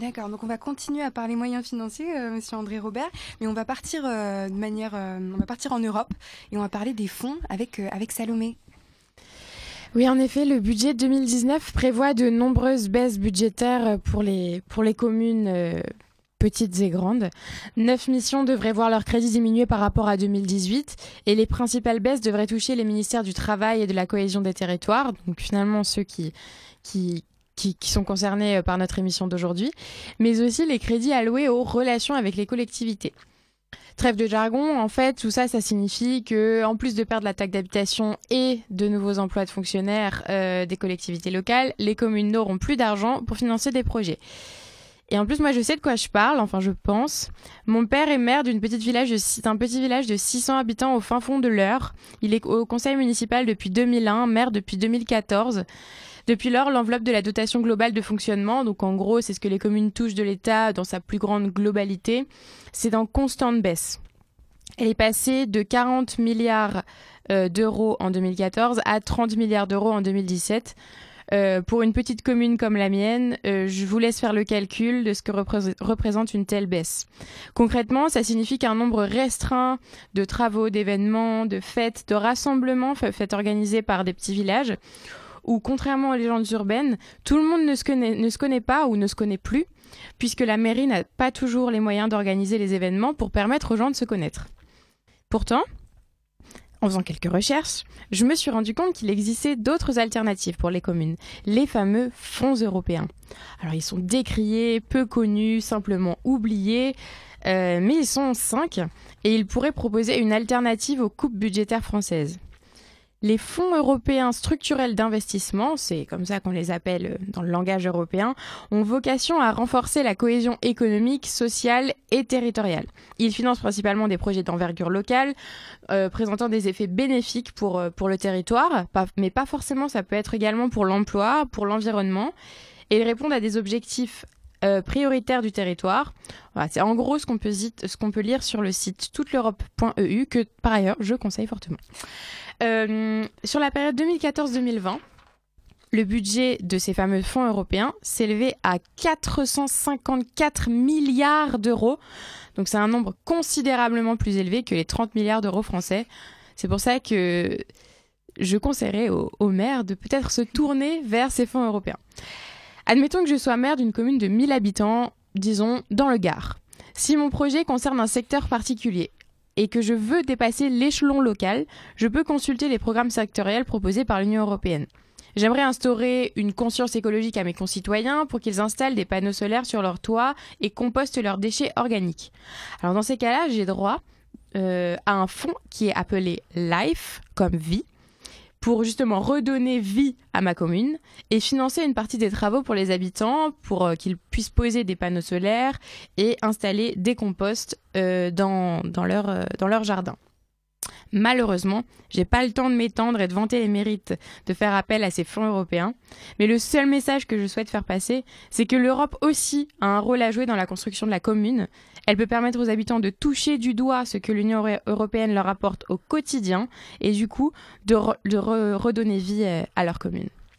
D'accord, donc on va continuer à parler moyens financiers, euh, Monsieur André Robert, mais on va partir euh, de manière, euh, on va partir en Europe et on va parler des fonds avec avec Salomé. Oui, en effet, le budget 2019 prévoit de nombreuses baisses budgétaires pour les pour les communes petites et grandes. Neuf missions devraient voir leur crédit diminuer par rapport à 2018 et les principales baisses devraient toucher les ministères du Travail et de la cohésion des territoires, donc finalement ceux qui, qui, qui, sont concernés euh, par notre émission d'aujourd'hui, mais aussi les crédits alloués aux relations avec les collectivités. Trêve de jargon, en fait, tout ça, ça signifie que, en plus de perdre la taxe d'habitation et de nouveaux emplois de fonctionnaires euh, des collectivités locales, les communes n'auront plus d'argent pour financer des projets. Et en plus, moi, je sais de quoi je parle, enfin, je pense. Mon père est maire d'une petite village d'un petit village de 600 habitants au fin fond de l'Eure. Il est au conseil municipal depuis 2001, maire depuis 2014. Depuis lors, l'enveloppe de la dotation globale de fonctionnement, donc en gros, c'est ce que les communes touchent de l'État dans sa plus grande globalité, c'est en constante baisse. Elle est passée de 40 milliards euh, d'euros en 2014 à 30 milliards d'euros en 2017. Euh, pour une petite commune comme la mienne, euh, je vous laisse faire le calcul de ce que représente une telle baisse. Concrètement, ça signifie qu'un nombre restreint de travaux, d'événements, de fêtes, de rassemblements faits organisés par des petits villages, où contrairement aux légendes urbaines, tout le monde ne se connaît pas ou ne se connaît plus, puisque la mairie n'a pas toujours les moyens d'organiser les événements pour permettre aux gens de se connaître. Pourtant, en faisant quelques recherches, je me suis rendu compte qu'il existait d'autres alternatives pour les communes, les fameux fonds européens. Alors ils sont décriés, peu connus, simplement oubliés, euh, mais ils sont cinq et ils pourraient proposer une alternative aux coupes budgétaires françaises. Les fonds européens structurels d'investissement, c'est comme ça qu'on les appelle euh, dans le langage européen, ont vocation à renforcer la cohésion économique, sociale et territoriale. Ils financent principalement des projets d'envergure locale, euh, présentant des effets bénéfiques pour, euh, pour le territoire, mais pas forcément, ça peut être également pour l'emploi, pour l'environnement, et ils répondent à des objectifs prioritaires du territoire. c'est en gros ce qu'on peut, lire sur le site touteleurope.eu que par ailleurs je conseille fortement. Euh, sur la période 2014-2020, le budget de ces fameux fonds européens s'élevait à 454 milliards d'euros. Donc c'est un nombre considérablement plus élevé que les 30 milliards d'euros français. C'est pour ça que je conseillerais aux maires de peut-être se tourner vers ces fonds européens. Admettons que je sois maire d'une commune de 1000 habitants, disons dans le Gard. Si mon projet concerne un secteur particulier, et que je veux dépasser l'échelon local, je peux consulter les programmes sectoriels proposés par l'Union européenne. J'aimerais instaurer une conscience écologique à mes concitoyens pour qu'ils installent des panneaux solaires sur leur toit et compostent leurs déchets organiques. Alors dans ces cas-là, j'ai droit euh, à un fonds qui est appelé LIFE, comme vie, pour justement redonner vie à ma commune et financer une partie des travaux pour les habitants pour euh, qu'ils puissent poser des panneaux solaires et installer des composts euh, dans, dans, leur, euh, dans leur jardin. Malheureusement, j'ai pas le temps de m'étendre et de vanter les mérites de faire appel à ces fonds européens, mais le seul message que je souhaite faire passer, c'est que l'Europe aussi a un rôle à jouer dans la construction de la commune. Elle peut permettre aux habitants de toucher du doigt ce que l'Union européenne leur apporte au quotidien et du coup de, redonner vie euh, à leur commune.